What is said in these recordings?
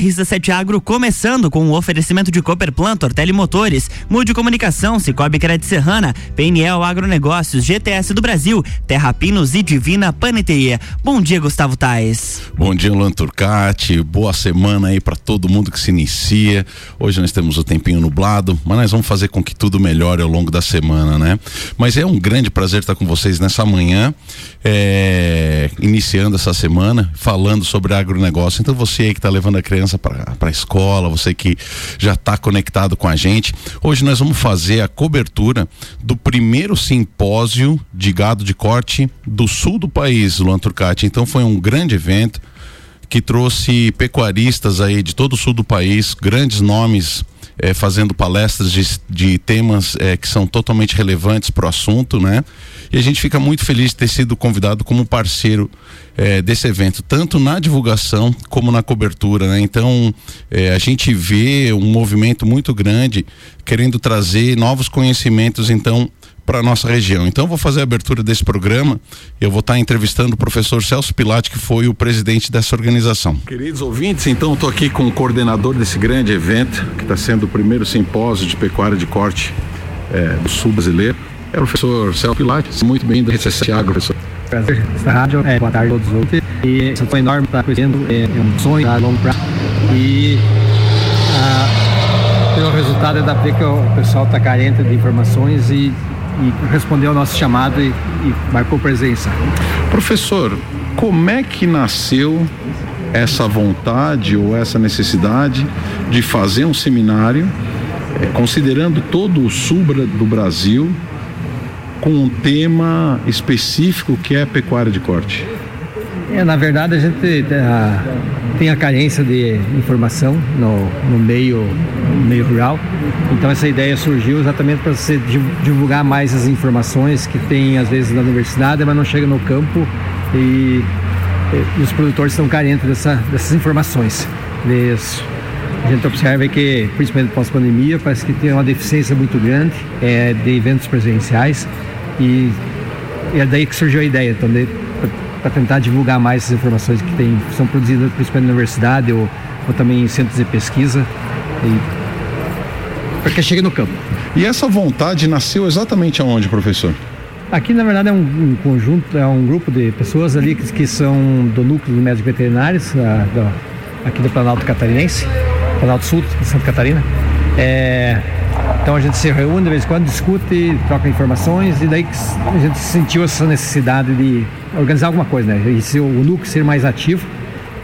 RC7 Agro começando com o oferecimento de Cooper Plantor, Telemotores, Mude Comunicação, Cicobi Credit Serrana, PNL Agronegócios, GTS do Brasil, Terra Pinos e Divina Paneteia. Bom dia, Gustavo Tais. Bom dia, Luan Turcati. Boa semana aí para todo mundo que se inicia. Hoje nós temos o tempinho nublado, mas nós vamos fazer com que tudo melhore ao longo da semana, né? Mas é um grande prazer estar com vocês nessa manhã, é, iniciando essa semana, falando sobre agronegócio. Então você aí que está levando a criança criança para a escola, você que já está conectado com a gente. Hoje nós vamos fazer a cobertura do primeiro simpósio de gado de corte do sul do país, Luan Turcati. Então foi um grande evento que trouxe pecuaristas aí de todo o sul do país, grandes nomes eh, fazendo palestras de, de temas eh, que são totalmente relevantes para o assunto, né? E a gente fica muito feliz de ter sido convidado como parceiro eh, desse evento, tanto na divulgação como na cobertura, né? Então a gente vê um movimento muito grande querendo trazer novos conhecimentos, então para nossa região. Então vou fazer a abertura desse programa. Eu vou estar tá entrevistando o professor Celso Pilati, que foi o presidente dessa organização. Queridos ouvintes, então estou aqui com o coordenador desse grande evento, que está sendo o primeiro simpósio de pecuária de corte é, do sul brasileiro. É o professor Celso Pilati. Muito bem-vindo ao RC7 Agro, professor. Prazer, essa rádio, é, boa tarde a todos os outros. E isso foi enorme estar conhecendo, é, é um sonho a longo prazo. E ah, pelo resultado é da que o pessoal está carente de informações e e respondeu ao nosso chamado e, e marcou presença. Professor, como é que nasceu essa vontade ou essa necessidade de fazer um seminário, eh, considerando todo o sul do Brasil, com um tema específico que é pecuária de corte? É, na verdade, a gente uh, tem a carência de informação no, no, meio, no meio rural. Então, essa ideia surgiu exatamente para você divulgar mais as informações que tem, às vezes, na universidade, mas não chega no campo e, e os produtores estão carentes dessa, dessas informações. Isso. A gente observa que, principalmente pós-pandemia, parece que tem uma deficiência muito grande é, de eventos presenciais e, e é daí que surgiu a ideia. Então, de, para tentar divulgar mais essas informações que tem, são produzidas principalmente na universidade ou, ou também em centros de pesquisa. para que chegue no campo. E essa vontade nasceu exatamente aonde, professor? Aqui, na verdade, é um, um conjunto, é um grupo de pessoas ali que, que são do núcleo de médicos veterinários, a, do, aqui do Planalto Catarinense, Planalto Sul, de Santa Catarina. É, então a gente se reúne de vez em quando, discute, troca informações e daí a gente sentiu essa necessidade de organizar alguma coisa, né? E se o núcleo ser mais ativo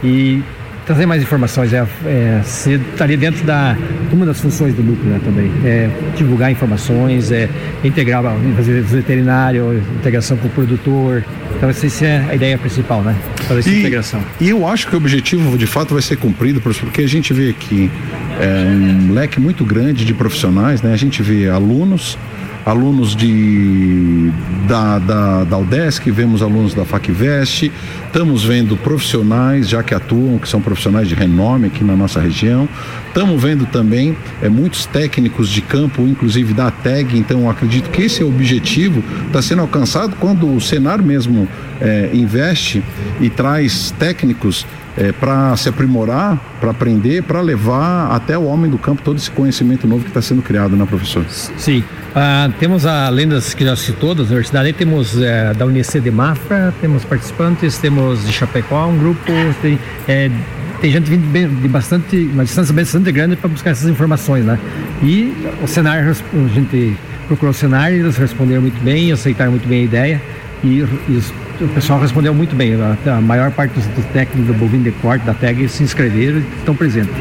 e trazer mais informações, é, é ser, estaria dentro da uma das funções do núcleo né, também, é divulgar informações, é integrar fazer veterinário, integração com o produtor. Então essa é a ideia principal, né? Fazer essa e, integração. E eu acho que o objetivo de fato vai ser cumprido, porque a gente vê aqui é, um leque muito grande de profissionais, né? A gente vê alunos alunos de, da, da, da UDESC, vemos alunos da FACVEST, estamos vendo profissionais já que atuam, que são profissionais de renome aqui na nossa região, estamos vendo também é, muitos técnicos de campo, inclusive da TEG, então acredito que esse é o objetivo, está sendo alcançado quando o Senar mesmo é, investe e traz técnicos é, para se aprimorar, para aprender, para levar até o homem do campo todo esse conhecimento novo que está sendo criado, né, professor? Sim. Ah, temos a lendas que já citou das universidades, temos é, da Unicê de Mafra, temos participantes, temos de Chapecó um grupo, tem, é, tem gente vindo bem, de bastante, uma distância bastante grande para buscar essas informações, né? E o cenário, a gente procurou o cenário, eles responderam muito bem, aceitaram muito bem a ideia e, e o pessoal respondeu muito bem. A, a maior parte dos, dos, técnicos do bovino de corte da TEG se inscreveram e estão presentes.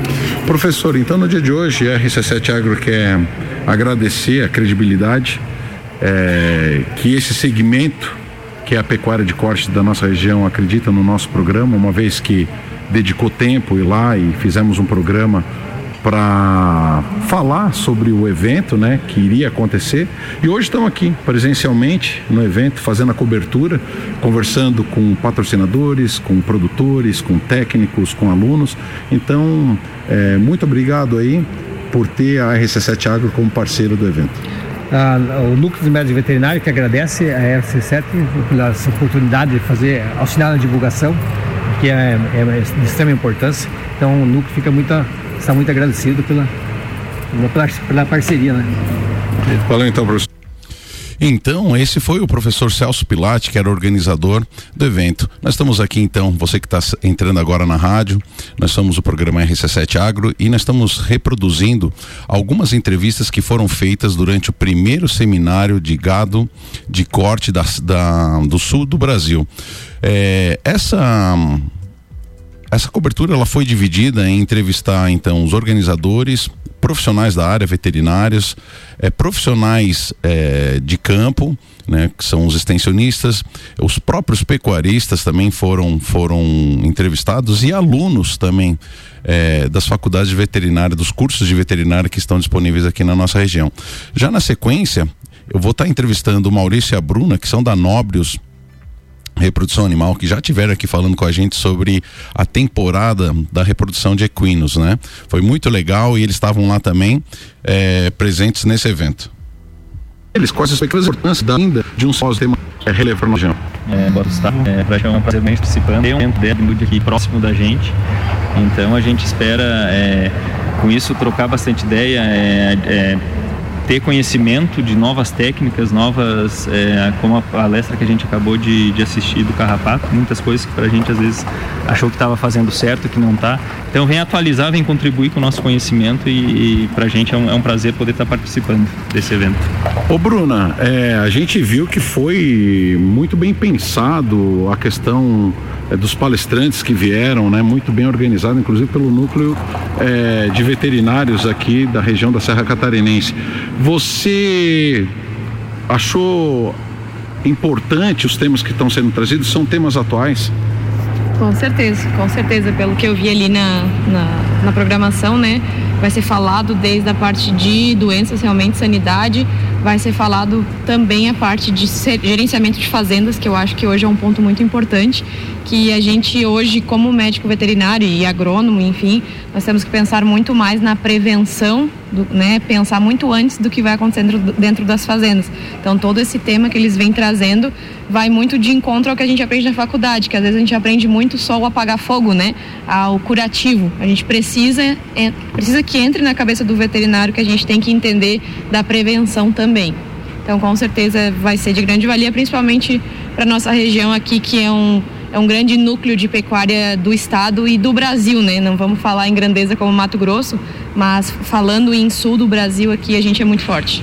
Professor, então no dia de hoje a RC7 Agro quer agradecer a credibilidade é, que esse segmento, que é a pecuária de corte da nossa região, acredita no nosso programa, uma vez que dedicou tempo ir lá e fizemos um programa para falar sobre o evento, né, que iria acontecer. E hoje estamos aqui presencialmente no evento, fazendo a cobertura, conversando com patrocinadores, com produtores, com técnicos, com alunos. Então, é, muito obrigado aí por ter a RC7 Agro como parceiro do evento. Ah, o Núcleo de Médicos Veterinários que agradece a RC7 pela oportunidade de fazer, auxiliar na divulgação que é, é, de extrema importância. Então o núcleo fica muito, está muito agradecido pela, pela, pela parceria. Né? Valeu então, professor. Então, esse foi o professor Celso Pilate, que era organizador do evento. Nós estamos aqui, então, você que está entrando agora na rádio, nós somos o programa RC7 Agro e nós estamos reproduzindo algumas entrevistas que foram feitas durante o primeiro seminário de gado de corte da, da do sul do Brasil. É, essa essa cobertura ela foi dividida em entrevistar então os organizadores, profissionais da área, veterinários, é, profissionais é, de campo, né, que são os extensionistas, os próprios pecuaristas também foram, foram entrevistados e alunos também é, das faculdades de veterinária, dos cursos de veterinária que estão disponíveis aqui na nossa região. Já na sequência, eu vou estar entrevistando o Maurício e a Bruna, que são da Nóbrios reprodução animal que já tiveram aqui falando com a gente sobre a temporada da reprodução de equinos, né? Foi muito legal e eles estavam lá também é, presentes nesse evento. Eles quais as importância da ainda de um só tema é, relevante na região. É, Gustavo, é, para é um prazer bem participando, tem um dentro aqui próximo da gente, então a gente espera é, com isso trocar bastante ideia, é, é ter conhecimento de novas técnicas, novas, é, como a palestra que a gente acabou de, de assistir do Carrapato, muitas coisas que para a gente às vezes achou que estava fazendo certo, que não está. Então vem atualizar, vem contribuir com o nosso conhecimento e, e para a gente é um, é um, prazer poder estar tá participando desse evento. Ô Bruna, é, a gente viu que foi muito bem pensado a questão dos palestrantes que vieram, né, muito bem organizado, inclusive pelo núcleo é, de veterinários aqui da região da Serra Catarinense. Você achou importante os temas que estão sendo trazidos? São temas atuais? Com certeza, com certeza. Pelo que eu vi ali na, na, na programação, né? Vai ser falado desde a parte de doenças, realmente, sanidade, vai ser falado também a parte de gerenciamento de fazendas, que eu acho que hoje é um ponto muito importante, que a gente hoje, como médico veterinário e agrônomo, enfim, nós temos que pensar muito mais na prevenção, do, né, pensar muito antes do que vai acontecendo dentro das fazendas. Então, todo esse tema que eles vêm trazendo vai muito de encontro ao que a gente aprende na faculdade, que às vezes a gente aprende muito só o apagar fogo, né, ao curativo. A gente precisa, é, precisa que entre na cabeça do veterinário que a gente tem que entender da prevenção também. Então, com certeza, vai ser de grande valia, principalmente para nossa região aqui, que é um, é um grande núcleo de pecuária do estado e do Brasil, né? Não vamos falar em grandeza como Mato Grosso, mas falando em sul do Brasil aqui, a gente é muito forte.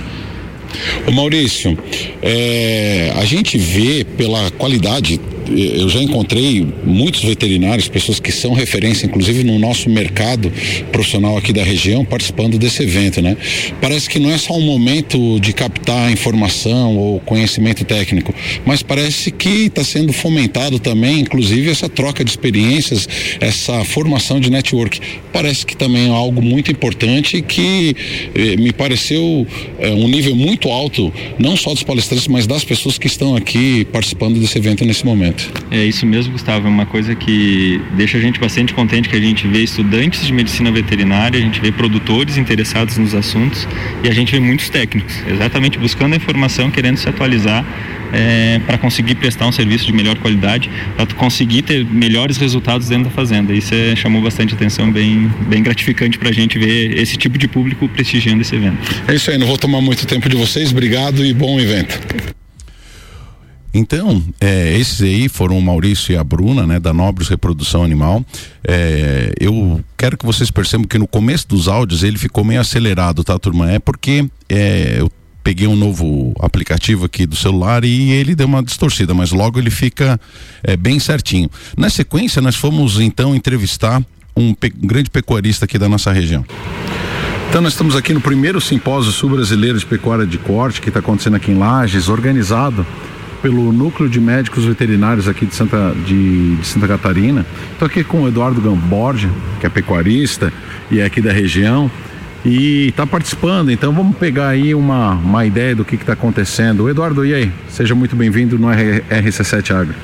Ô Maurício, é, a gente vê pela qualidade eu já encontrei muitos veterinários, pessoas que são referência, inclusive no nosso mercado profissional aqui da região, participando desse evento, né? Parece que não é só um momento de captar informação ou conhecimento técnico, mas parece que está sendo fomentado também, inclusive, essa troca de experiências, essa formação de network. Parece que também é algo muito importante que eh, me pareceu eh, um nível muito alto, não só dos palestrantes, mas das pessoas que estão aqui participando desse evento nesse momento. É isso mesmo, Gustavo. É uma coisa que deixa a gente bastante contente que a gente vê estudantes de medicina veterinária, a gente vê produtores interessados nos assuntos e a gente vê muitos técnicos, exatamente buscando a informação, querendo se atualizar é, para conseguir prestar um serviço de melhor qualidade, para conseguir ter melhores resultados dentro da fazenda. Isso é, chamou bastante atenção, bem, bem gratificante para a gente ver esse tipo de público prestigiando esse evento. É isso aí, não vou tomar muito tempo de vocês, obrigado e bom evento. Então, é, esses aí foram o Maurício e a Bruna, né, da Nobres Reprodução Animal. É, eu quero que vocês percebam que no começo dos áudios ele ficou meio acelerado, tá, turma? É porque é, eu peguei um novo aplicativo aqui do celular e ele deu uma distorcida, mas logo ele fica é, bem certinho. Na sequência, nós fomos então entrevistar um, pe um grande pecuarista aqui da nossa região. Então nós estamos aqui no primeiro simpósio sul-brasileiro de pecuária de corte que está acontecendo aqui em Lages, organizado pelo Núcleo de Médicos Veterinários aqui de Santa, de, de Santa Catarina. Estou aqui com o Eduardo Gamborge, que é pecuarista e é aqui da região e está participando. Então vamos pegar aí uma, uma ideia do que está acontecendo. Eduardo, e aí? Seja muito bem-vindo no RC7 Agro.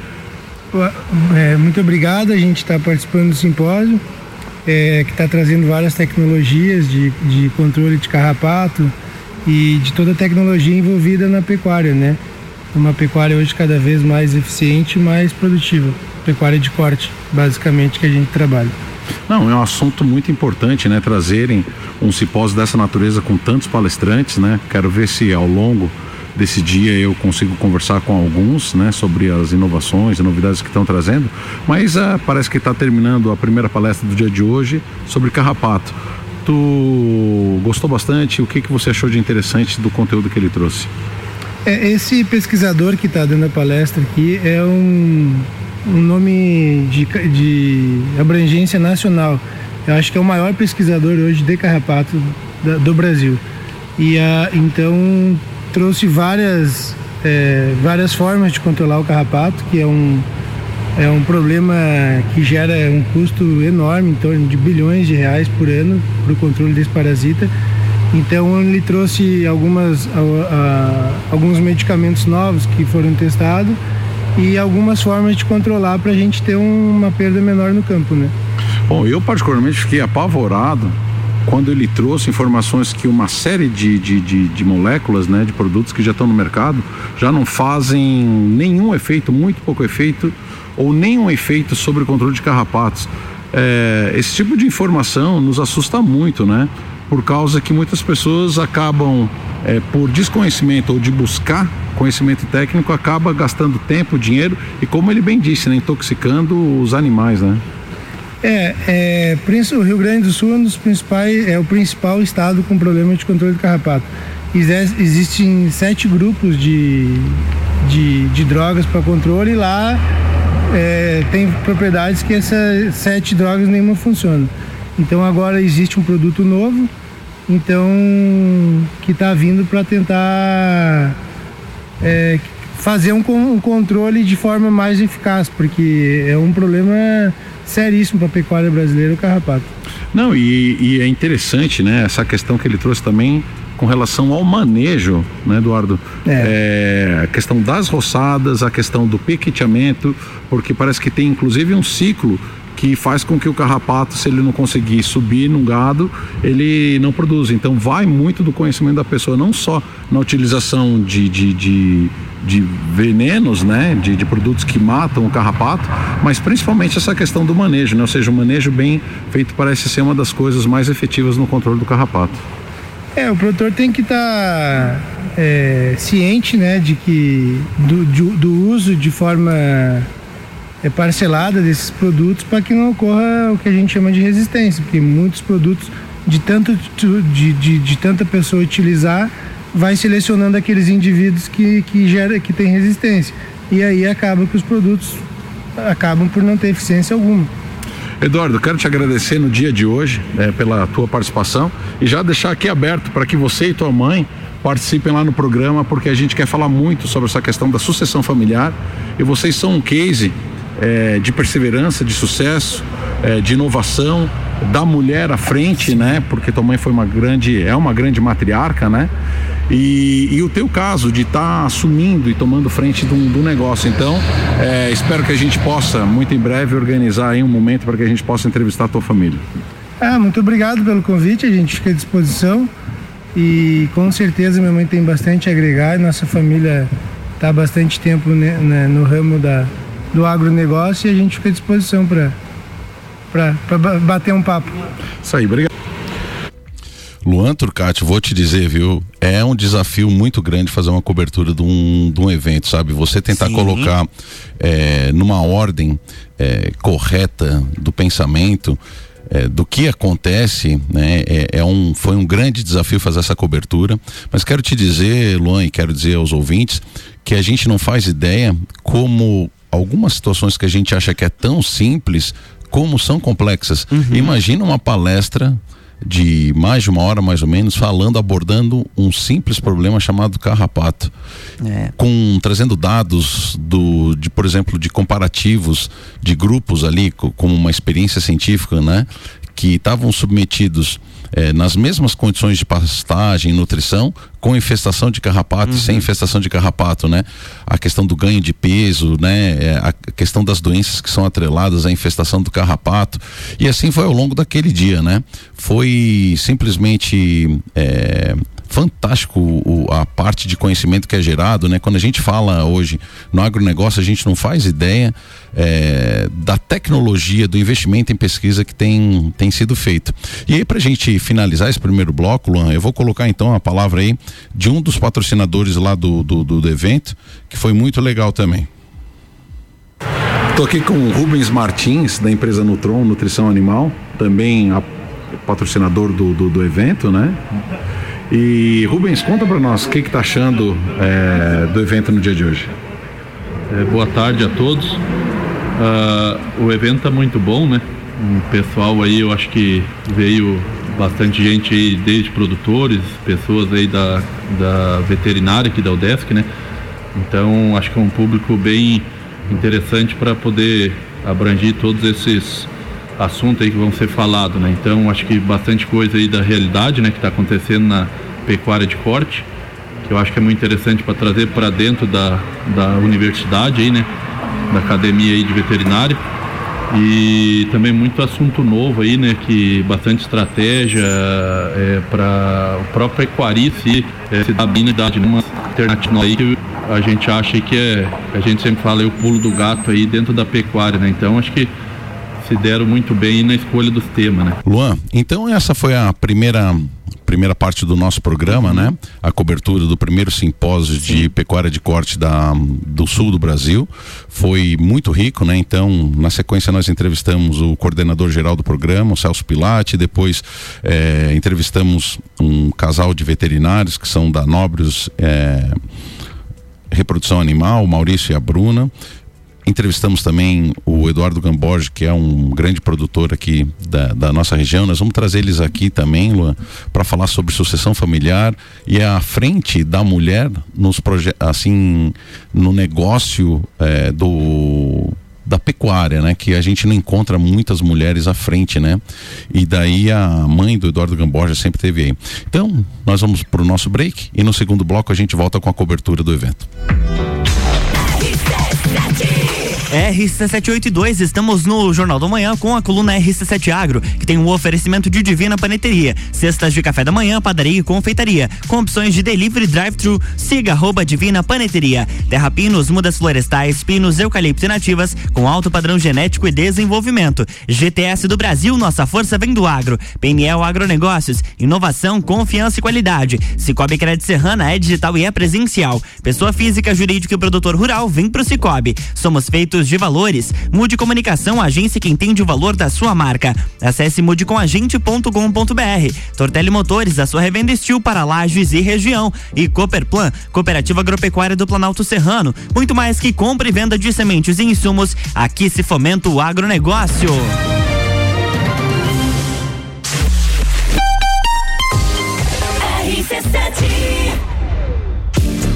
É, muito obrigado. A gente está participando do simpósio, é, que está trazendo várias tecnologias de, de controle de carrapato e de toda a tecnologia envolvida na pecuária, né? Uma pecuária hoje cada vez mais eficiente e mais produtiva. pecuária de corte, basicamente, que a gente trabalha. Não, é um assunto muito importante, né? Trazerem um simpósio dessa natureza com tantos palestrantes, né? Quero ver se ao longo desse dia eu consigo conversar com alguns, né? Sobre as inovações e novidades que estão trazendo. Mas uh, parece que está terminando a primeira palestra do dia de hoje sobre carrapato. Tu gostou bastante? O que, que você achou de interessante do conteúdo que ele trouxe? É, esse pesquisador que está dando a palestra aqui é um um nome de, de abrangência nacional. Eu acho que é o maior pesquisador hoje de carrapato da, do Brasil. E a, então trouxe várias, é, várias formas de controlar o carrapato, que é um, é um problema que gera um custo enorme, em torno de bilhões de reais por ano para o controle desse parasita. Então ele trouxe algumas, alguns medicamentos novos que foram testados e algumas formas de controlar para a gente ter uma perda menor no campo, né? Bom, eu particularmente fiquei apavorado quando ele trouxe informações que uma série de, de, de, de, moléculas, né, de produtos que já estão no mercado, já não fazem nenhum efeito, muito pouco efeito, ou nenhum efeito sobre o controle de carrapatos. É, esse tipo de informação nos assusta muito, né? Por causa que muitas pessoas acabam, é, por desconhecimento ou de buscar conhecimento técnico acaba gastando tempo, dinheiro e, como ele bem disse, né, intoxicando os animais, né? É, é, o Rio Grande do Sul é um dos principais, é o principal estado com problema de controle de carrapato. Existem sete grupos de, de, de drogas para controle e lá é, tem propriedades que essas sete drogas nenhuma funciona. Então agora existe um produto novo, então que está vindo para tentar é, fazer um, um, controle de forma mais eficaz, porque é um problema seríssimo para a pecuária brasileira o carrapato. Não, e, e, é interessante, né, essa questão que ele trouxe também com relação ao manejo, né, Eduardo? É. é. a questão das roçadas, a questão do piqueteamento, porque parece que tem inclusive um ciclo que faz com que o carrapato, se ele não conseguir subir num gado, ele não produz. Então vai muito do conhecimento da pessoa, não só na utilização de, de, de, de venenos, né, de, de, produtos que matam o carrapato, mas principalmente essa questão do manejo, né? ou seja, o manejo bem feito parece ser uma das coisas mais efetivas no controle do carrapato. É, o produtor tem que estar tá, é, ciente, né, de que do, do, uso de forma parcelada desses produtos para que não ocorra o que a gente chama de resistência, porque muitos produtos de, tanto, de, de, de tanta pessoa utilizar vai selecionando aqueles indivíduos que, que, gera, que tem resistência. E aí acaba que os produtos acabam por não ter eficiência alguma. Eduardo, quero te agradecer no dia de hoje né, pela tua participação e já deixar aqui aberto para que você e tua mãe participem lá no programa, porque a gente quer falar muito sobre essa questão da sucessão familiar e vocês são um case é, de perseverança, de sucesso, é, de inovação, da mulher à frente, né? Porque tua mãe foi uma grande, é uma grande matriarca, né? E, e o teu caso de estar tá assumindo e tomando frente do, do negócio. Então, é, espero que a gente possa, muito em breve, organizar aí um momento para que a gente possa entrevistar a tua família. Ah, muito obrigado pelo convite, a gente fica à disposição e com certeza minha mãe tem bastante a agregar, nossa família está bastante tempo né, né, no ramo da, do agronegócio e a gente fica à disposição para bater um papo. Isso aí, obrigado. Luan Turcati, vou te dizer, viu? É um desafio muito grande fazer uma cobertura de um, de um evento, sabe? Você tentar Sim. colocar é, numa ordem é, correta do pensamento. É, do que acontece, né? É, é, um, foi um grande desafio fazer essa cobertura. Mas quero te dizer, Luan, e quero dizer aos ouvintes, que a gente não faz ideia como algumas situações que a gente acha que é tão simples, como são complexas. Uhum. Imagina uma palestra de mais de uma hora mais ou menos falando abordando um simples problema chamado carrapato é. com trazendo dados do de por exemplo de comparativos de grupos ali com, uma experiência científica né que estavam submetidos é, nas mesmas condições de pastagem e nutrição, com infestação de carrapato uhum. e sem infestação de carrapato, né? A questão do ganho de peso, né? É, a questão das doenças que são atreladas à infestação do carrapato. E assim foi ao longo daquele dia, né? Foi simplesmente. É, fantástico o, a parte de conhecimento que é gerado, né? Quando a gente fala hoje no agronegócio, a gente não faz ideia é, da tecnologia, do investimento em pesquisa que tem, tem sido feito. E aí, para a gente finalizar esse primeiro bloco, Luan, eu vou colocar então a palavra aí de um dos patrocinadores lá do, do, do, evento, que foi muito legal também. Estou aqui com o Rubens Martins, da empresa Nutron, Nutrição Animal, também a, patrocinador do, do, do, evento, né? E Rubens, conta para nós o que está achando é, do evento no dia de hoje. É, boa tarde a todos. Uh, o evento está muito bom, né? O pessoal aí, eu acho que veio bastante gente aí, desde produtores, pessoas aí da, da veterinária aqui da UDESC, né? Então, acho que é um público bem interessante para poder abranger todos esses assuntos aí que vão ser falados, né? Então, acho que bastante coisa aí da realidade, né, que está acontecendo na pecuária de corte, que eu acho que é muito interessante para trazer para dentro da, da universidade aí, né, da academia aí de veterinária. E também muito assunto novo aí, né, que bastante estratégia é, para o próprio equarice é, se dar habilidade numa alternativa aí que a gente acha que é, a gente sempre fala, é o pulo do gato aí dentro da pecuária, né? Então acho que se deram muito bem na escolha dos temas, né? Luan, então essa foi a primeira primeira parte do nosso programa, né? A cobertura do primeiro simpósio Sim. de pecuária de corte da, do sul do Brasil. Foi muito rico, né? Então, na sequência, nós entrevistamos o coordenador geral do programa, o Celso Pilate, depois é, entrevistamos um casal de veterinários que são da Nobres. É, Reprodução Animal, o Maurício e a Bruna. Entrevistamos também o Eduardo Gamborge, que é um grande produtor aqui da, da nossa região. Nós vamos trazer eles aqui também, Luan, para falar sobre sucessão familiar e a frente da mulher nos assim no negócio é, do da pecuária, né? Que a gente não encontra muitas mulheres à frente, né? E daí a mãe do Eduardo Gamborja sempre teve aí. Então, nós vamos para o nosso break e no segundo bloco a gente volta com a cobertura do evento. RC782, estamos no Jornal da Manhã com a coluna RC7 Agro, que tem um oferecimento de Divina Paneteria, cestas de café da manhã, padaria e confeitaria, com opções de delivery drive-thru. Siga arroba Divina Paneteria. Terra Pinos, mudas florestais, pinos, eucalipto e nativas, com alto padrão genético e desenvolvimento. GTS do Brasil, nossa força vem do agro. PNL Agronegócios, inovação, confiança e qualidade. Cicobi Crédito Serrana é digital e é presencial. Pessoa física, jurídica e produtor rural, vem pro Cicobi. Somos feitos de valores. Mude Comunicação, agência que entende o valor da sua marca. Acesse mudecomagente.com.br. Tortelli Motores, a sua revenda Estil para lajes e região. E Cooperplan, Cooperativa Agropecuária do Planalto Serrano. Muito mais que compra e venda de sementes e insumos, aqui se fomenta o agronegócio.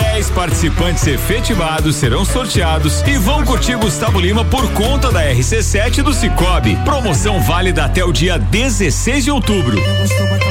10 participantes efetivados serão sorteados e vão curtir Gustavo Lima por conta da RC7 do Cicobi. Promoção válida até o dia 16 de outubro. Gostou, bota.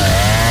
Sabia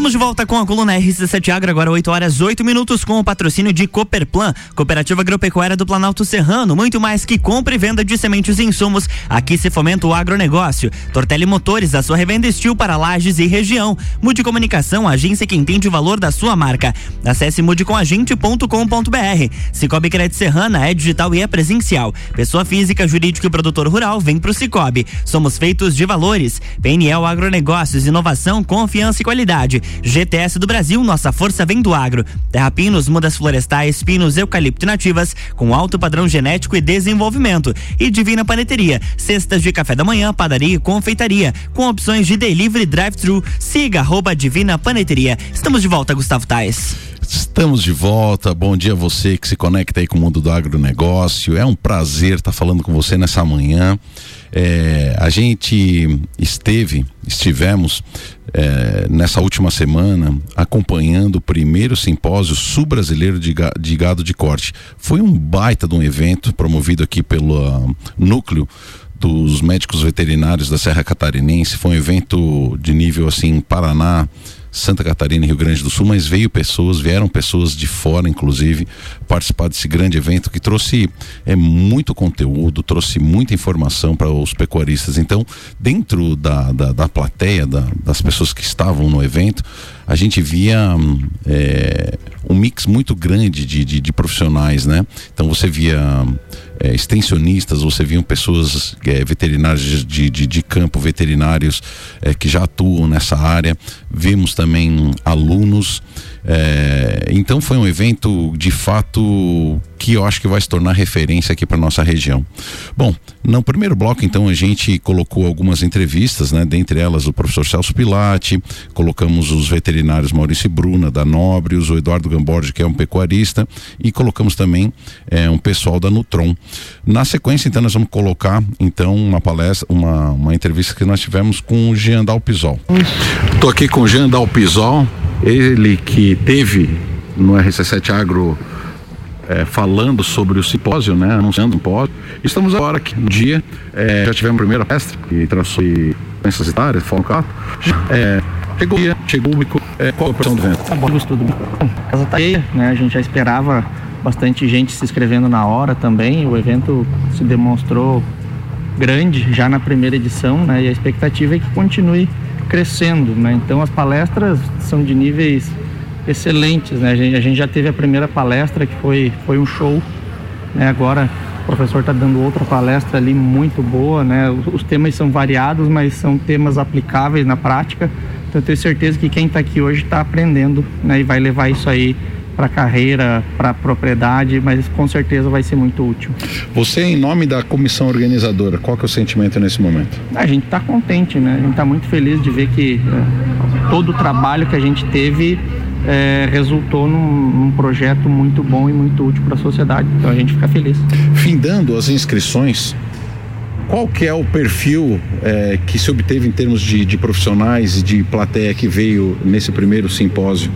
Estamos de volta com a coluna RC7 Agro, agora 8 horas 8 minutos, com o patrocínio de Cooperplan, Cooperativa Agropecuária do Planalto Serrano. Muito mais que compra e venda de sementes e insumos. Aqui se fomenta o agronegócio. Tortelli Motores, a sua revenda estil para lajes e região. Mude Comunicação, agência que entende o valor da sua marca. Acesse mudecomagente.com.br. Cicobi Crédito Serrana é digital e é presencial. Pessoa física, jurídico e produtor rural, vem pro Cicobi. Somos feitos de valores. PNL Agronegócios, inovação, confiança e qualidade. GTS do Brasil, nossa força vem do agro. Terra Pinos, mudas florestais, pinos, eucalipto nativas, com alto padrão genético e desenvolvimento. E Divina Paneteria, cestas de café da manhã, padaria e confeitaria, com opções de delivery drive-thru. Siga arroba Divina Paneteria. Estamos de volta, Gustavo Tais. Estamos de volta. Bom dia a você que se conecta aí com o mundo do agronegócio. É um prazer estar falando com você nessa manhã. É, a gente esteve, estivemos é, nessa última semana acompanhando o primeiro simpósio sul-brasileiro de, de, gado de corte. Foi um baita de um evento promovido aqui pelo uh, núcleo dos médicos veterinários da Serra Catarinense. Foi um evento de nível assim Paraná, Santa Catarina e Rio Grande do Sul, mas veio pessoas, vieram pessoas de fora, inclusive, participar desse grande evento que trouxe é, muito conteúdo, trouxe muita informação para os pecuaristas. Então, dentro da, da, da plateia, da, das pessoas que estavam no evento, a gente via é, um mix muito grande de, de, de profissionais, né? Então você via é, extensionistas, você via pessoas é, veterinários de, de, de, campo, veterinários é, que já atuam nessa área, vimos também alunos. É, então foi um evento de fato que eu acho que vai se tornar referência aqui para nossa região. Bom, no primeiro bloco então a gente colocou algumas entrevistas, né? Dentre elas o professor Celso Pilati, colocamos os veterinários Maurício Bruna da Nobrios, o Eduardo Gamborge que é um pecuarista e colocamos também é, um pessoal da Nutron. Na sequência, então, nós vamos colocar então uma palestra, uma, uma entrevista que nós tivemos com o Jean Dalpisol. Estou aqui com o Jean Dalpisol, ele que teve no RC7 Agro é, falando sobre o simpósio, né, anunciando o simpósio. Estamos agora aqui no dia, é, já tivemos a primeira palestra que traçou doenças etárias, foco é, chegou o dia, chegou o público, é, qual a opção do evento? Tá bom, tudo bem. A casa tá cheia, né, a gente já esperava bastante gente se inscrevendo na hora também. O evento se demonstrou grande já na primeira edição, né? E a expectativa é que continue crescendo, né? Então as palestras são de níveis excelentes, né? A gente, a gente já teve a primeira palestra que foi foi um show, né? Agora o professor está dando outra palestra ali muito boa, né? Os, os temas são variados, mas são temas aplicáveis na prática. Então eu tenho certeza que quem está aqui hoje está aprendendo, né? E vai levar isso aí para carreira, para propriedade, mas com certeza vai ser muito útil. Você, em nome da comissão organizadora, qual que é o sentimento nesse momento? A gente está contente, né? A gente está muito feliz de ver que é, todo o trabalho que a gente teve é, resultou num, num, projeto muito bom e muito útil para a sociedade. Então a gente fica feliz. Findando as inscrições, qual que é o perfil é, que se obteve em termos de, de profissionais e de plateia que veio nesse primeiro simpósio?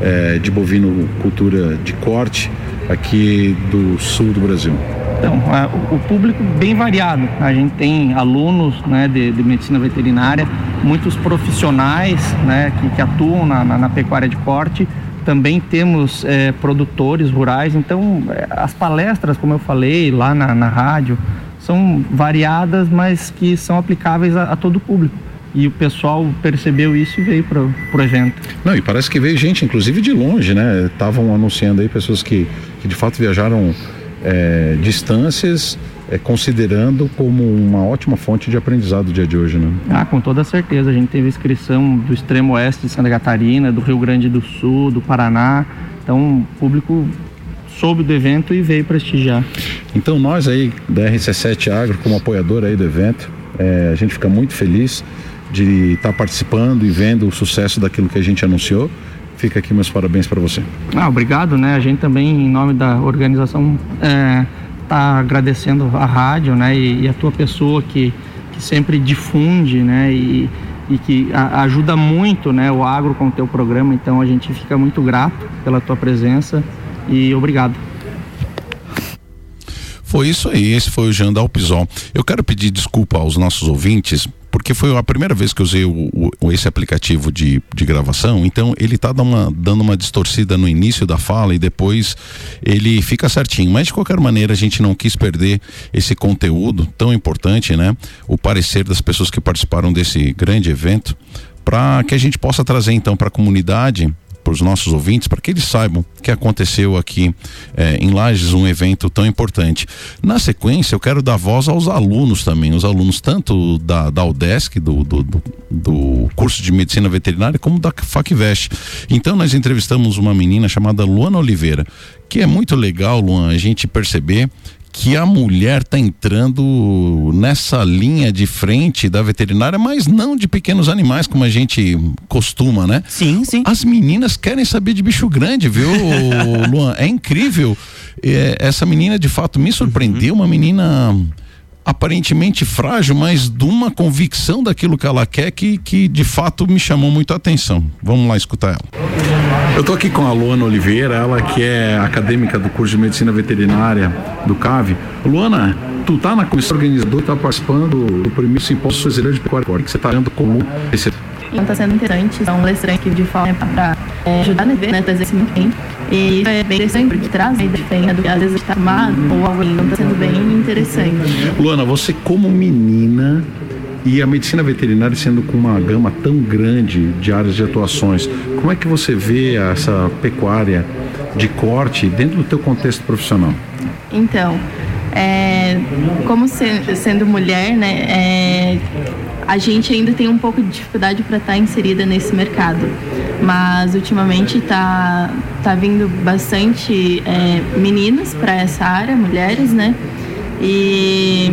É, de bovino cultura de corte aqui do sul do Brasil? Então, o público bem variado. A gente tem alunos né, de, de medicina veterinária, muitos profissionais né, que, que atuam na, na, na, pecuária de corte. Também temos é, produtores rurais. Então, é, as palestras, como eu falei lá na, na rádio, são variadas, mas que são aplicáveis a, a todo o público e o pessoal percebeu isso e veio para o evento. Não, e parece que veio gente, inclusive de longe, né? Estavam anunciando aí pessoas que, que de fato viajaram é, distâncias, é, considerando como uma ótima fonte de aprendizado do dia de hoje, né? Ah, com toda certeza. A gente teve inscrição do extremo oeste de Santa Catarina, do Rio Grande do Sul, do Paraná. Então, o público soube do evento e veio prestigiar. Então, nós aí da RC7 Agro, como apoiador aí do evento, é, a gente fica muito feliz de estar tá participando e vendo o sucesso daquilo que a gente anunciou. Fica aqui meus parabéns para você. Ah, obrigado, né? A gente também, em nome da organização, é, tá agradecendo a rádio, né? E, e, a tua pessoa que, que sempre difunde, né? E, e que a, ajuda muito, né? O agro com o teu programa. Então a gente fica muito grato pela tua presença e obrigado. Foi isso aí, esse foi o Jean Dalpisol. Eu quero pedir desculpa aos nossos ouvintes, porque foi a primeira vez que usei o, o, esse aplicativo de, de gravação, então ele está dando uma, dando uma distorcida no início da fala e depois ele fica certinho. Mas de qualquer maneira a gente não quis perder esse conteúdo tão importante, né? O parecer das pessoas que participaram desse grande evento, para que a gente possa trazer então para a comunidade para os nossos ouvintes, para que eles saibam que aconteceu aqui é, em Lages um evento tão importante. Na sequência, eu quero dar voz aos alunos também, os alunos tanto da, da UDESC, do, do, do, do curso de medicina veterinária, como da FACVEST. Então, nós entrevistamos uma menina chamada Luana Oliveira, que é muito legal, Luan, a gente perceber que a mulher está entrando nessa linha de frente da veterinária, mas não de pequenos animais como a gente costuma, né? Sim, sim. As meninas querem saber de bicho grande, viu, Luan? É incrível. É, essa menina de fato me surpreendeu, uhum. uma menina aparentemente frágil, mas de uma convicção daquilo que ela quer que, que de fato me chamou muito a atenção. Vamos lá escutar ela. Eu estou aqui com a Luana Oliveira, ela que é acadêmica do curso de medicina veterinária do CAV. Luana, tu tá na comissão organizadora, tá participando do primeiro simpósio brasileiro de pecuária, que você está dando como esse então está sendo interessante, são palestrantes que de forma para é, ajudar a ver, né, trazer esse muito bem. E isso é bem interessante, porque traz uma ideia diferente do que às vezes está armado ou algo então está sendo bem interessante. Luana, você como menina E a medicina veterinária sendo com uma gama tão grande de áreas de atuações, como é que você vê essa pecuária de corte dentro do teu contexto profissional? Então, é, como se, sendo mulher, né, é, a gente ainda tem um pouco de dificuldade para estar tá inserida nesse mercado. Mas ultimamente está tá vindo bastante é, meninas para essa área, mulheres, né? E,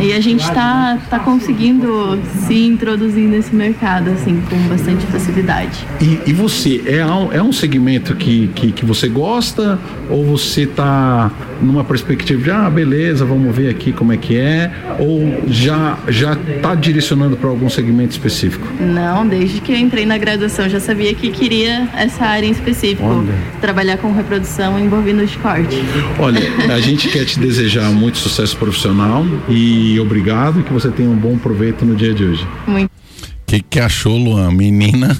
e a gente está tá conseguindo se introduzir nesse mercado assim com bastante facilidade. E, e você, é um, é um segmento que, que, que você gosta ou você está numa perspectiva de, ah, beleza, vamos ver aqui como é que é, ou já já está direcionando para algum segmento específico? Não, desde que eu entrei na graduação já sabia que queria essa área em específico, Olha. trabalhar com reprodução em bovinos de corte. Olha, a gente quer te desejar muito sucesso profissional e obrigado que você tenha um bom proveito no dia de hoje. Muito. O que, que achou, Luan? Menina?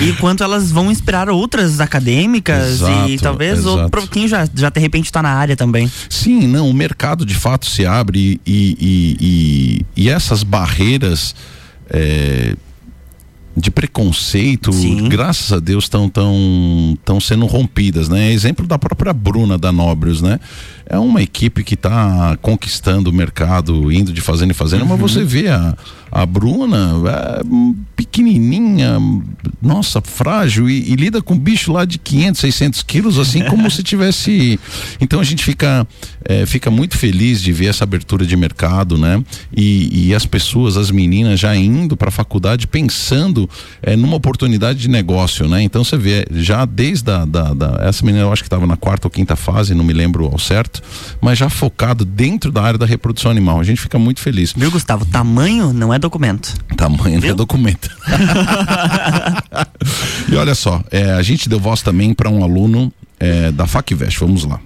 E quanto elas vão inspirar outras acadêmicas exato, e talvez exato. outro pouquinho já, já de repente está na área também. Sim, não, o mercado de fato se abre e, e, e, e essas barreiras. É, de preconceito, Sim. graças a Deus, estão tão, tão sendo rompidas, né? Exemplo da própria Bruna da Nobrios, né? É uma equipe que está conquistando o mercado, indo de fazenda em fazenda, uhum. mas você vê a, a Bruna é pequenininha, nossa, frágil e, e, lida com bicho lá de 500, 600 quilos, assim como se tivesse. Então a gente fica, é, fica muito feliz de ver essa abertura de mercado, né? E, e as pessoas, as meninas já indo para a faculdade pensando é, numa oportunidade de negócio, né? Então você vê, já desde a, da, da, essa menina eu acho que estava na quarta ou quinta fase, não me lembro ao certo, mas já focado dentro da área da reprodução animal. A gente fica muito feliz. Viu, Gustavo? Tamanho não é documento. Tamanho Viu? não é documento. e olha só, é, a gente deu voz também para um aluno é, da FACVEST. Vamos lá.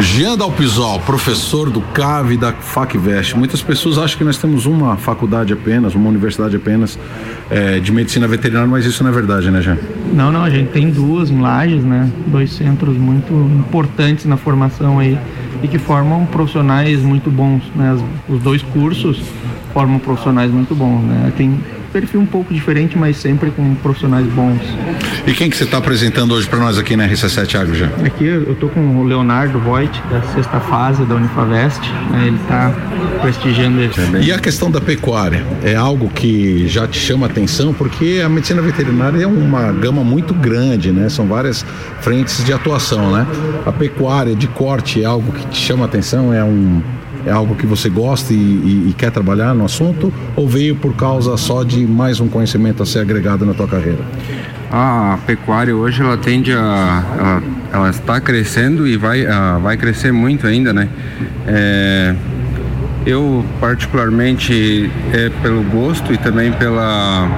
Jean Dalpisol, professor do CAV da FACVEST. Muitas pessoas acham que nós temos uma faculdade apenas, uma universidade apenas é, de medicina veterinária, mas isso não é verdade, né, Jean? Não, não, a gente tem duas em Lages, né? Dois centros muito importantes na formação aí e que formam profissionais muito bons, né? os dois cursos formam profissionais muito bons, né? Tem perfil um pouco diferente, mas sempre com profissionais bons. E quem que você está apresentando hoje para nós aqui na RC7 Agro já? Aqui eu estou com o Leonardo Voigt, da sexta fase da Unifavest, né? ele está prestigiando ele. E a questão da pecuária, é algo que já te chama atenção, porque a medicina veterinária é uma gama muito grande, né? São várias frentes de atuação, né? A pecuária de corte é algo que te chama atenção, é um é algo que você gosta e, e, e, quer trabalhar no assunto ou veio por causa só de mais um conhecimento a ser agregado na tua carreira? A pecuária hoje ela tende a ela, ela está crescendo e vai uh, vai crescer muito ainda, né? É, eu particularmente é pelo gosto e também pela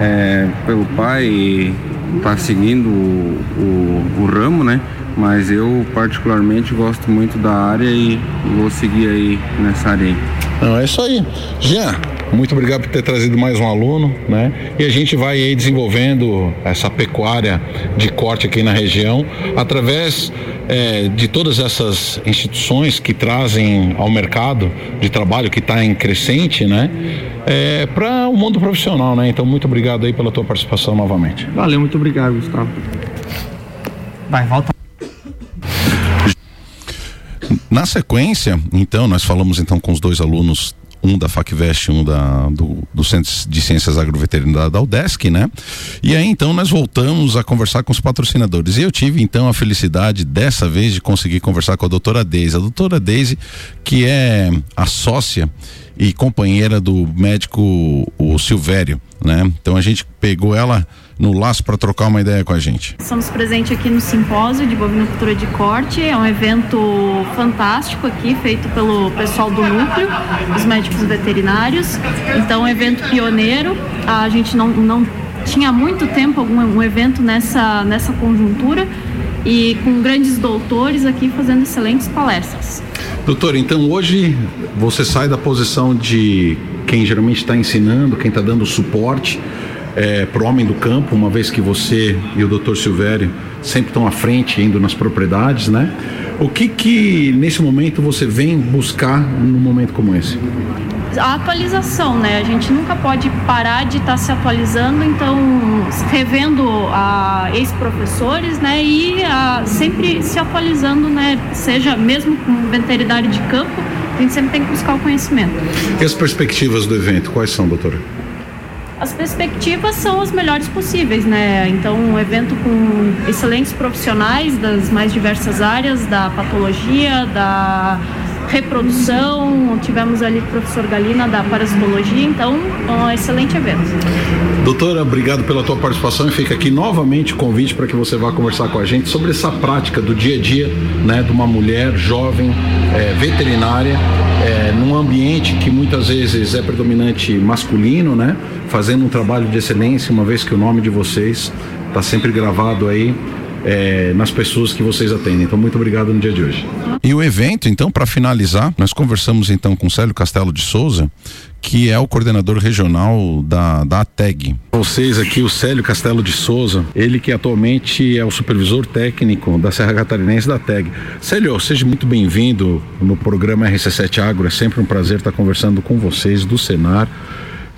é, pelo pai tá seguindo o, o, o ramo, né? Mas eu particularmente gosto muito da área e vou seguir aí nessa área aí. Não, é isso aí. Jean, muito obrigado por ter trazido mais um aluno, né? E a gente vai aí desenvolvendo essa pecuária de corte aqui na região através é, de todas essas instituições que trazem ao mercado de trabalho que está em crescente, né? É, para o mundo profissional, né? Então muito obrigado aí pela tua participação novamente. Valeu, muito obrigado, Gustavo. Vai, volta. Na sequência, então, nós falamos então com os dois alunos um da FACVEST, um da, do, do Centro de Ciências Agroveterinárias da UDESC, né? E aí então nós voltamos a conversar com os patrocinadores. E eu tive então a felicidade dessa vez de conseguir conversar com a doutora Deise. A doutora Deise, que é a sócia e companheira do médico o Silvério, né? Então a gente pegou ela no laço para trocar uma ideia com a gente. Estamos presentes aqui no simpósio de bovinocultura de corte. É um evento fantástico aqui, feito pelo pessoal do núcleo, os médicos veterinários. Então, um evento pioneiro. A gente não, não tinha muito tempo algum um evento nessa, nessa conjuntura e com grandes doutores aqui fazendo excelentes palestras. Doutor, então hoje você sai da posição de quem geralmente está ensinando, quem está dando suporte é, para o homem do campo, uma vez que você e o doutor Silvério sempre estão à frente, indo nas propriedades, né? O que que nesse momento você vem buscar num momento como esse? a atualização, né? A gente nunca pode parar de estar tá se atualizando, então revendo a ex-professores, né? E a, sempre se atualizando, né? Seja mesmo com veterinário de campo, a gente sempre tem que buscar o conhecimento. E as perspectivas do evento, quais são, doutora? As perspectivas são as melhores possíveis, né? Então, um evento com excelentes profissionais das mais diversas áreas, da patologia, da reprodução, tivemos ali o professor Galina da parasitologia, então um excelente evento. Doutora, obrigado pela tua participação e fica aqui novamente o convite para que você vá conversar com a gente sobre essa prática do dia a dia, né, de uma mulher jovem, é, veterinária, é, num ambiente que muitas vezes é predominante masculino, né, fazendo um trabalho de excelência, uma vez que o nome de vocês está sempre gravado aí é, nas pessoas que vocês atendem. Então, muito obrigado no dia de hoje. E o evento, então, para finalizar, nós conversamos então com Célio Castelo de Souza, que é o coordenador regional da, da ATEG. Vocês aqui, o Célio Castelo de Souza, ele que atualmente é o supervisor técnico da Serra Catarinense da ATEG. Célio, seja muito bem-vindo no programa RC7 Agro, é sempre um prazer estar conversando com vocês do Senar,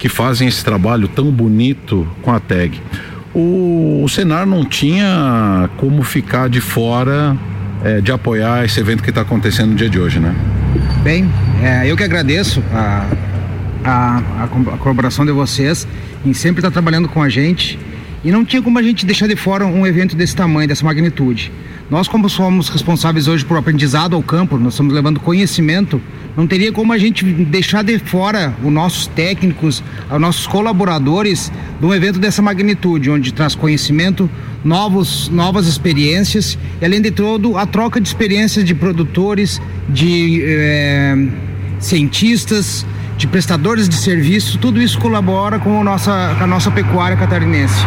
que fazem esse trabalho tão bonito com a ATEG o, o Senar não tinha como ficar de fora é, de apoiar esse evento que está acontecendo no dia de hoje, né? Bem, é, eu que agradeço a, a, a, colaboração de vocês em sempre estar trabalhando com a gente e não tinha como a gente deixar de fora um evento desse tamanho, dessa magnitude. Nós, como somos responsáveis hoje por aprendizado ao campo, nós estamos levando conhecimento, não teria como a gente deixar de fora os nossos técnicos, os nossos colaboradores de um evento dessa magnitude, onde traz conhecimento, novos, novas experiências e, além de tudo, a troca de experiências de produtores, de é, cientistas, de prestadores de serviço, tudo isso colabora com a nossa, com a nossa pecuária catarinense.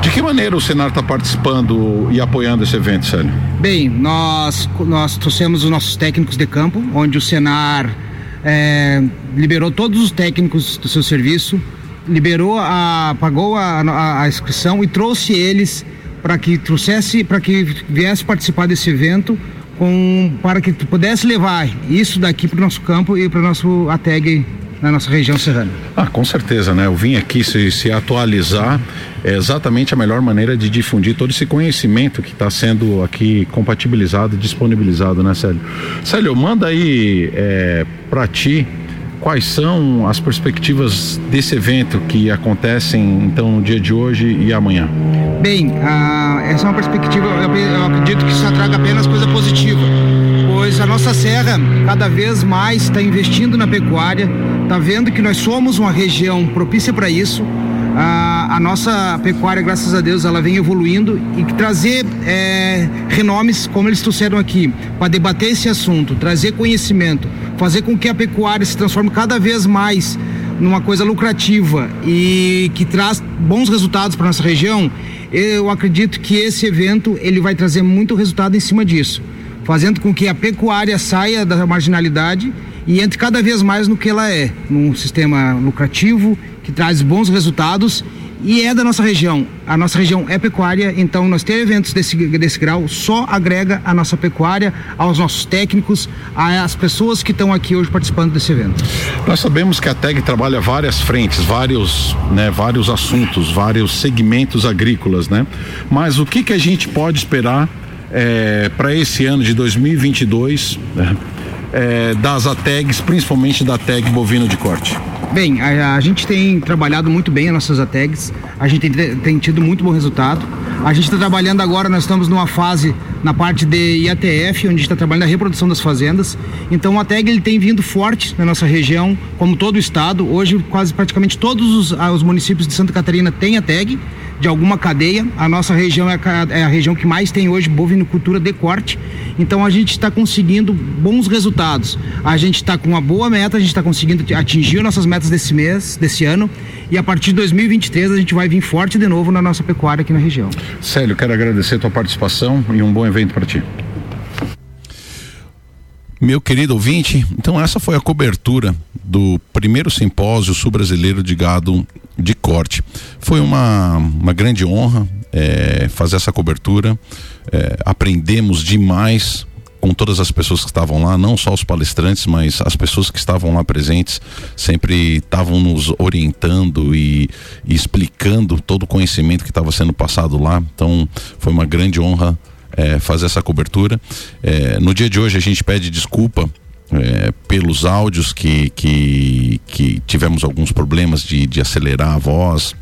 De que maneira o Senar está participando e apoiando esse evento, Célio? Bem, nós, nós trouxemos os nossos técnicos de campo, onde o Senar é, liberou todos os técnicos do seu serviço, liberou a, pagou a, a, a inscrição e trouxe eles para que trouxesse, para que viesse participar desse evento, com, para que pudesse levar isso daqui para o nosso campo e para o nosso ATEG na nossa região serrana. Ah, com certeza, né? Eu vim aqui se, se atualizar, é exatamente a melhor maneira de difundir todo esse conhecimento que está sendo aqui compatibilizado, disponibilizado, né, Célio? Célio, manda aí é, para ti quais são as perspectivas desse evento que acontecem então no dia de hoje e amanhã? Bem, essa é uma perspectiva, eu, eu acredito que isso traga apenas coisa positiva, pois a nossa serra cada vez mais está investindo na pecuária, está vendo que nós somos uma região propícia para isso. A, a, nossa pecuária, graças a Deus, ela vem evoluindo e trazer é, renomes, como eles trouxeram aqui, para debater esse assunto, trazer conhecimento, fazer com que a pecuária se transforme cada vez mais numa coisa lucrativa e que traz bons resultados para nossa região, eu acredito que esse evento ele vai trazer muito resultado em cima disso, fazendo com que a pecuária saia da marginalidade e entre cada vez mais no que ela é, num sistema lucrativo que traz bons resultados e é da nossa região. A nossa região é pecuária, então nós ter eventos desse, desse grau só agrega a nossa pecuária, aos nossos técnicos, às pessoas que estão aqui hoje participando desse evento. Nós sabemos que a TEG trabalha várias frentes, vários, né, vários assuntos, vários segmentos agrícolas, né? Mas o que que a gente pode esperar é, para esse ano de 2022 né? É, das ATEGs, principalmente da TEG bovino de corte? Bem, a, a, gente tem trabalhado muito bem as nossas ATEGs, a gente tem, tem tido muito bom resultado. A gente está trabalhando agora, nós estamos numa fase na parte de IATF, onde a está trabalhando a reprodução das fazendas. Então o ATEG ele tem vindo forte na nossa região, como todo o estado. Hoje quase praticamente todos os, os municípios de Santa Catarina têm ATEG de alguma cadeia. A nossa região é a, é a região que mais tem hoje bovinocultura de corte. Então a gente está conseguindo bons resultados. A gente está com uma boa meta, a gente está conseguindo atingir nossas metas desse mês, desse ano. E a partir de 2023 a gente vai vir forte de novo na nossa pecuária aqui na região. Célio, quero agradecer a tua participação e um bom evento para ti. Meu querido ouvinte, então essa foi a cobertura do primeiro simpósio sul-brasileiro de gado de corte. Foi uma, uma grande honra é, fazer essa cobertura. É, aprendemos demais com todas as pessoas que estavam lá, não só os palestrantes, mas as pessoas que estavam lá presentes, sempre estavam nos orientando e, e explicando todo o conhecimento que estava sendo passado lá. Então, foi uma grande honra é, fazer essa cobertura. É, no dia de hoje, a gente pede desculpa é, pelos áudios que, que, que tivemos alguns problemas de, de acelerar a voz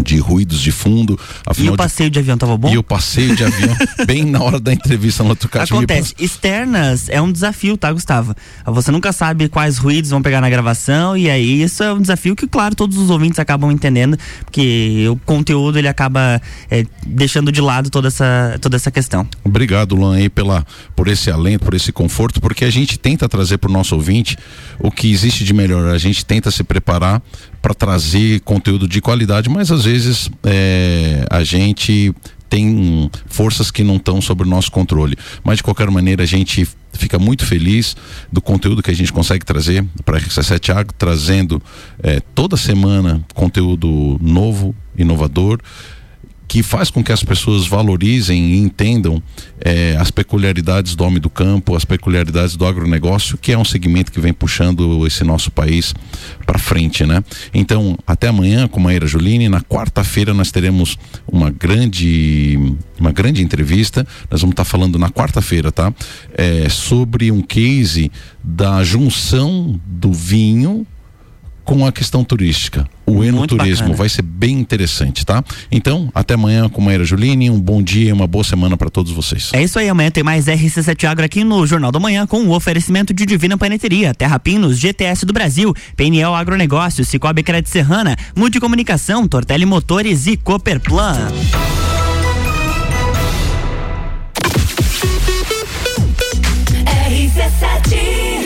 de ruídos de fundo. e o passeio de... de... avião tava bom? E o passeio de avião, bem na hora da entrevista no Tucati. Acontece, externas é um desafio, tá, Gustavo? Você nunca sabe quais ruídos vão pegar na gravação e aí isso é um desafio que, claro, todos os ouvintes acabam entendendo, porque o conteúdo ele acaba é, deixando de lado toda essa, toda essa questão. Obrigado, Luan, aí pela, por esse alento, por esse conforto, porque a gente tenta trazer para o nosso ouvinte o que existe de melhor. A gente tenta se preparar para trazer conteúdo de qualidade, mas às vezes é, a gente tem forças que não estão sob o nosso controle. Mas de qualquer maneira a gente fica muito feliz do conteúdo que a gente consegue trazer para a RC7 Agro, trazendo é, toda semana conteúdo novo, inovador que faz com que as pessoas valorizem e entendam eh, as peculiaridades do homem do campo, as peculiaridades do agronegócio, que é um segmento que vem puxando esse nosso país para frente, né? Então, até amanhã com Maíra Juline, na quarta-feira nós teremos uma grande uma grande entrevista. Nós vamos estar tá falando na quarta-feira, tá? É, sobre um case da junção do vinho com a questão turística. O enoturismo vai ser bem interessante, tá? Então, até amanhã com Maíra Juline, um bom dia e uma boa semana para todos vocês. É isso aí, amanhã tem mais RC7 Agro aqui no Jornal da Manhã com o oferecimento de Divina Paneteria, Terra Pinos, GTS do Brasil, PNL Agronegócios, Cicobi Crédito Serrana, Multicomunicação, Tortelli Motores e Cooperplan. RC7